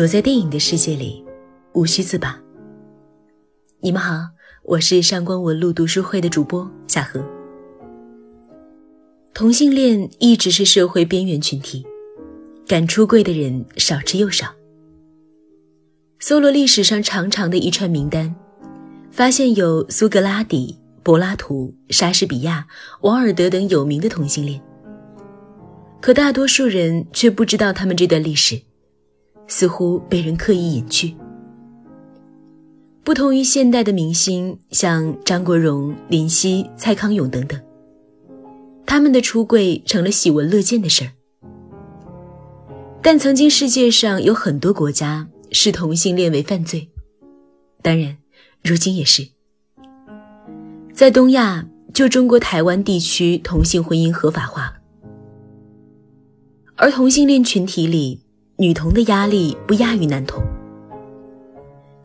躲在电影的世界里，无需自拔。你们好，我是上官文露读书会的主播夏荷。同性恋一直是社会边缘群体，敢出柜的人少之又少。搜罗历史上长长的一串名单，发现有苏格拉底、柏拉图、莎士比亚、王尔德等有名的同性恋，可大多数人却不知道他们这段历史。似乎被人刻意隐去。不同于现代的明星，像张国荣、林夕、蔡康永等等，他们的出柜成了喜闻乐见的事儿。但曾经世界上有很多国家视同性恋为犯罪，当然，如今也是。在东亚，就中国台湾地区，同性婚姻合法化了，而同性恋群体里。女童的压力不亚于男童，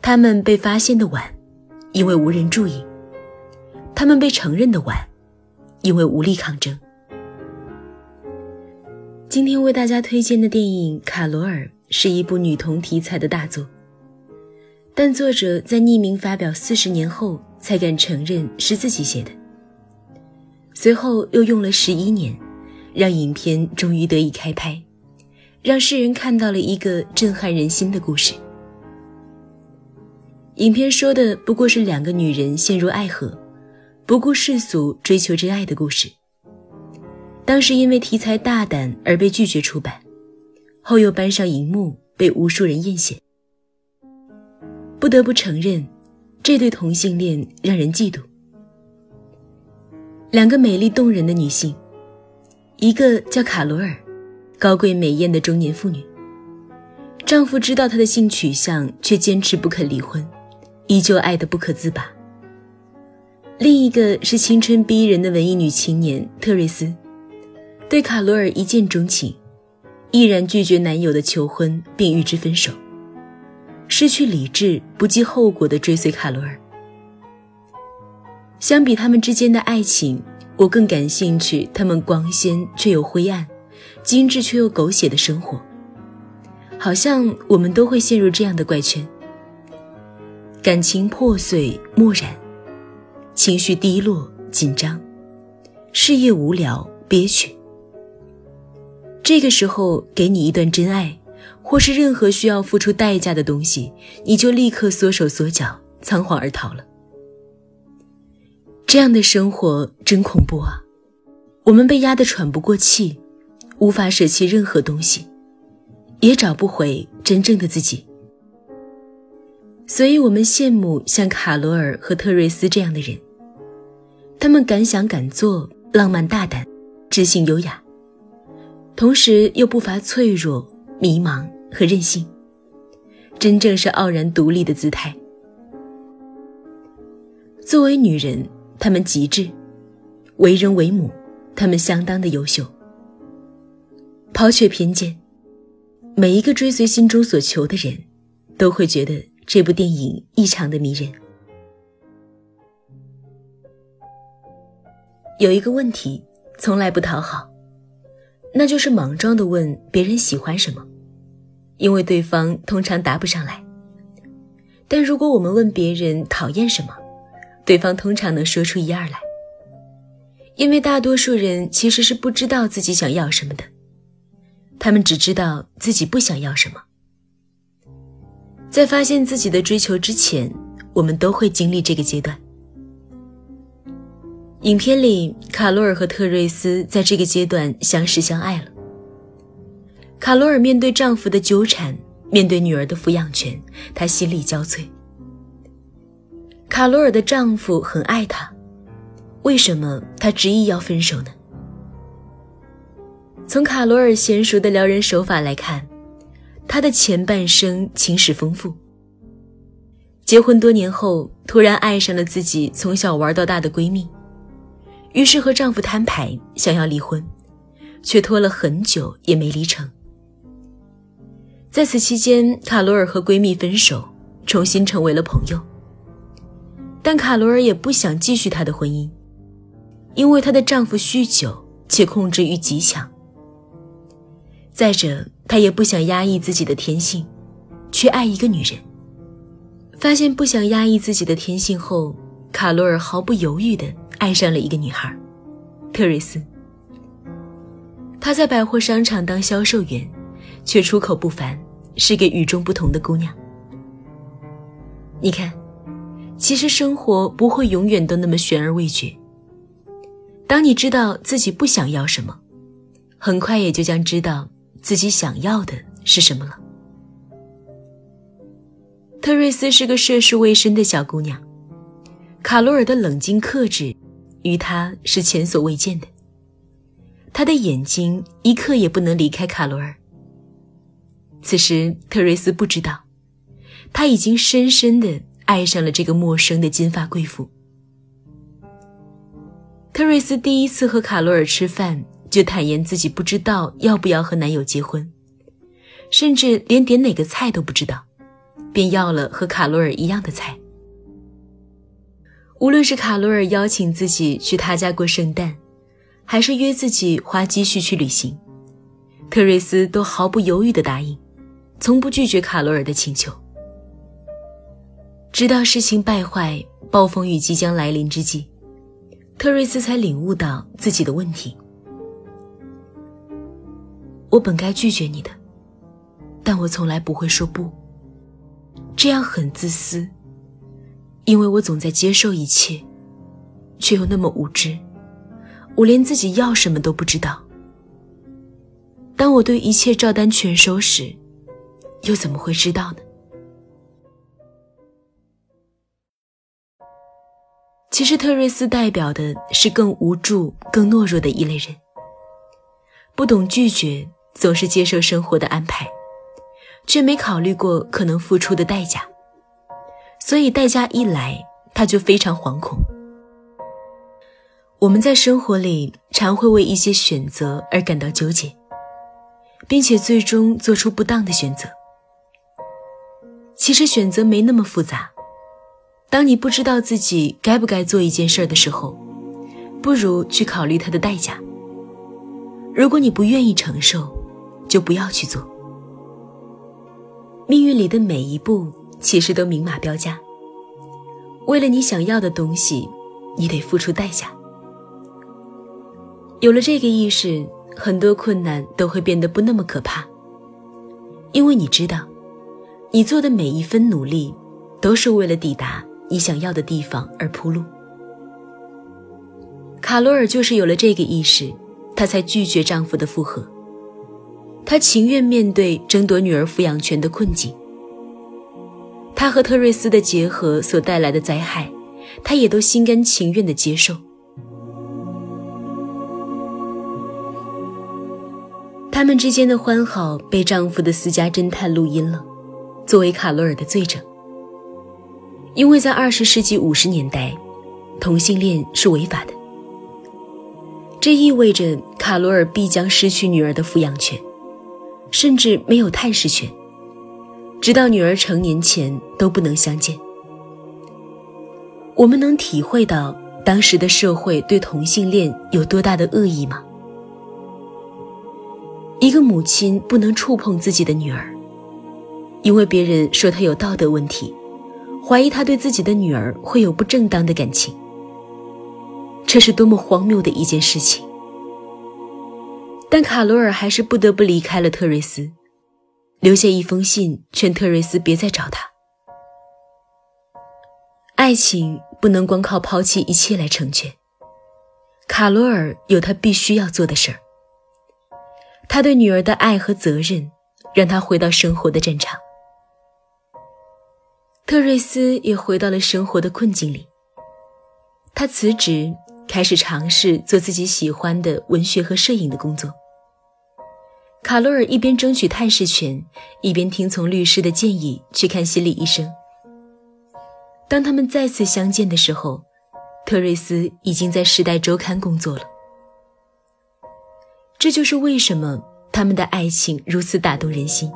他们被发现的晚，因为无人注意；他们被承认的晚，因为无力抗争。今天为大家推荐的电影《卡罗尔》是一部女童题材的大作，但作者在匿名发表四十年后才敢承认是自己写的，随后又用了十一年，让影片终于得以开拍。让世人看到了一个震撼人心的故事。影片说的不过是两个女人陷入爱河，不顾世俗追求真爱的故事。当时因为题材大胆而被拒绝出版，后又搬上荧幕被无数人艳羡。不得不承认，这对同性恋让人嫉妒。两个美丽动人的女性，一个叫卡罗尔。高贵美艳的中年妇女，丈夫知道她的性取向，却坚持不肯离婚，依旧爱得不可自拔。另一个是青春逼人的文艺女青年特瑞斯，对卡罗尔一见钟情，毅然拒绝男友的求婚，并与之分手，失去理智、不计后果地追随卡罗尔。相比他们之间的爱情，我更感兴趣他们光鲜却又灰暗。精致却又狗血的生活，好像我们都会陷入这样的怪圈：感情破碎、漠然，情绪低落、紧张，事业无聊、憋屈。这个时候，给你一段真爱，或是任何需要付出代价的东西，你就立刻缩手缩脚，仓皇而逃了。这样的生活真恐怖啊！我们被压得喘不过气。无法舍弃任何东西，也找不回真正的自己。所以，我们羡慕像卡罗尔和特瑞斯这样的人，他们敢想敢做，浪漫大胆，知性优雅，同时又不乏脆弱、迷茫和任性，真正是傲然独立的姿态。作为女人，她们极致；为人为母，她们相当的优秀。抛却偏见，每一个追随心中所求的人，都会觉得这部电影异常的迷人。有一个问题从来不讨好，那就是莽撞的问别人喜欢什么，因为对方通常答不上来。但如果我们问别人讨厌什么，对方通常能说出一二来，因为大多数人其实是不知道自己想要什么的。他们只知道自己不想要什么。在发现自己的追求之前，我们都会经历这个阶段。影片里，卡罗尔和特瑞斯在这个阶段相识相爱了。卡罗尔面对丈夫的纠缠，面对女儿的抚养权，她心力交瘁。卡罗尔的丈夫很爱她，为什么她执意要分手呢？从卡罗尔娴熟的撩人手法来看，她的前半生情史丰富。结婚多年后，突然爱上了自己从小玩到大的闺蜜，于是和丈夫摊牌，想要离婚，却拖了很久也没离成。在此期间，卡罗尔和闺蜜分手，重新成为了朋友。但卡罗尔也不想继续她的婚姻，因为她的丈夫酗酒且控制欲极强。再者，他也不想压抑自己的天性，去爱一个女人。发现不想压抑自己的天性后，卡罗尔毫不犹豫地爱上了一个女孩，特瑞斯。她在百货商场当销售员，却出口不凡，是个与众不同的姑娘。你看，其实生活不会永远都那么悬而未决。当你知道自己不想要什么，很快也就将知道自己想要的是什么了。特瑞斯是个涉世未深的小姑娘，卡罗尔的冷静克制，于她是前所未见的。他的眼睛一刻也不能离开卡罗尔。此时，特瑞斯不知道，他已经深深的爱上了这个陌生的金发贵妇。特瑞斯第一次和卡罗尔吃饭，就坦言自己不知道要不要和男友结婚，甚至连点哪个菜都不知道。便要了和卡罗尔一样的菜。无论是卡罗尔邀请自己去他家过圣诞，还是约自己花积蓄去旅行，特瑞斯都毫不犹豫地答应，从不拒绝卡罗尔的请求。直到事情败坏，暴风雨即将来临之际，特瑞斯才领悟到自己的问题。我本该拒绝你的，但我从来不会说不。这样很自私，因为我总在接受一切，却又那么无知，我连自己要什么都不知道。当我对一切照单全收时，又怎么会知道呢？其实特瑞斯代表的是更无助、更懦弱的一类人，不懂拒绝，总是接受生活的安排。却没考虑过可能付出的代价，所以代价一来，他就非常惶恐。我们在生活里常会为一些选择而感到纠结，并且最终做出不当的选择。其实选择没那么复杂。当你不知道自己该不该做一件事的时候，不如去考虑它的代价。如果你不愿意承受，就不要去做。命运里的每一步其实都明码标价。为了你想要的东西，你得付出代价。有了这个意识，很多困难都会变得不那么可怕，因为你知道，你做的每一分努力，都是为了抵达你想要的地方而铺路。卡罗尔就是有了这个意识，她才拒绝丈夫的复合。她情愿面对争夺女儿抚养权的困境。她和特瑞斯的结合所带来的灾害，她也都心甘情愿地接受。他们之间的欢好被丈夫的私家侦探录音了，作为卡罗尔的罪证。因为在二十世纪五十年代，同性恋是违法的，这意味着卡罗尔必将失去女儿的抚养权。甚至没有探视权，直到女儿成年前都不能相见。我们能体会到当时的社会对同性恋有多大的恶意吗？一个母亲不能触碰自己的女儿，因为别人说她有道德问题，怀疑她对自己的女儿会有不正当的感情。这是多么荒谬的一件事情！但卡罗尔还是不得不离开了特瑞斯，留下一封信，劝特瑞斯别再找他。爱情不能光靠抛弃一切来成全。卡罗尔有他必须要做的事儿。他对女儿的爱和责任，让他回到生活的战场。特瑞斯也回到了生活的困境里。他辞职，开始尝试做自己喜欢的文学和摄影的工作。卡罗尔一边争取探视权，一边听从律师的建议去看心理医生。当他们再次相见的时候，特瑞斯已经在《时代周刊》工作了。这就是为什么他们的爱情如此打动人心。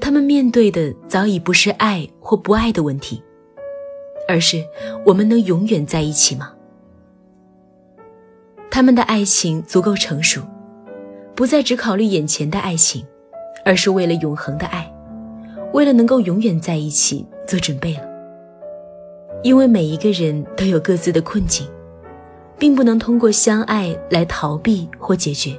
他们面对的早已不是爱或不爱的问题，而是我们能永远在一起吗？他们的爱情足够成熟，不再只考虑眼前的爱情，而是为了永恒的爱，为了能够永远在一起做准备了。因为每一个人都有各自的困境，并不能通过相爱来逃避或解决。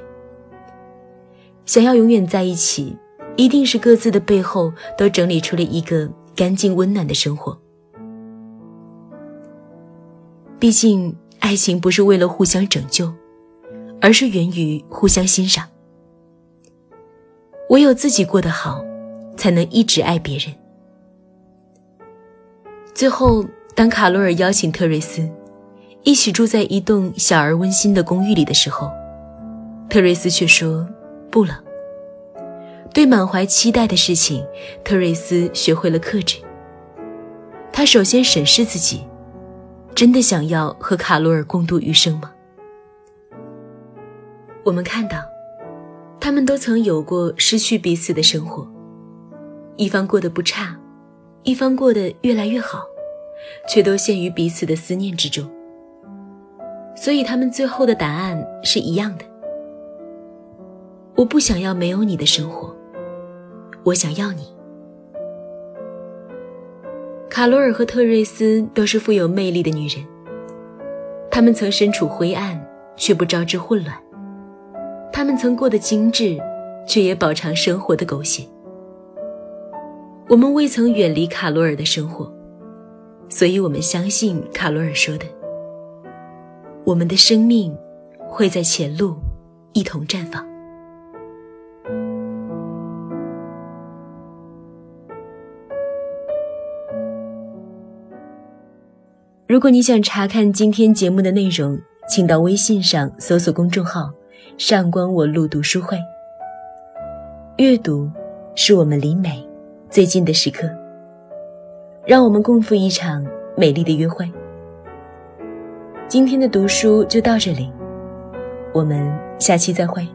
想要永远在一起，一定是各自的背后都整理出了一个干净温暖的生活。毕竟，爱情不是为了互相拯救，而是源于互相欣赏。唯有自己过得好，才能一直爱别人。最后，当卡罗尔邀请特瑞斯一起住在一栋小而温馨的公寓里的时候，特瑞斯却说不了。对满怀期待的事情，特瑞斯学会了克制。他首先审视自己。真的想要和卡罗尔共度余生吗？我们看到，他们都曾有过失去彼此的生活，一方过得不差，一方过得越来越好，却都陷于彼此的思念之中。所以他们最后的答案是一样的：我不想要没有你的生活，我想要你。卡罗尔和特瑞斯都是富有魅力的女人，她们曾身处灰暗，却不招致混乱；她们曾过得精致，却也饱尝生活的狗血。我们未曾远离卡罗尔的生活，所以我们相信卡罗尔说的：“我们的生命会在前路一同绽放。”如果你想查看今天节目的内容，请到微信上搜索公众号“上官我录读书会”。阅读是我们离美最近的时刻，让我们共赴一场美丽的约会。今天的读书就到这里，我们下期再会。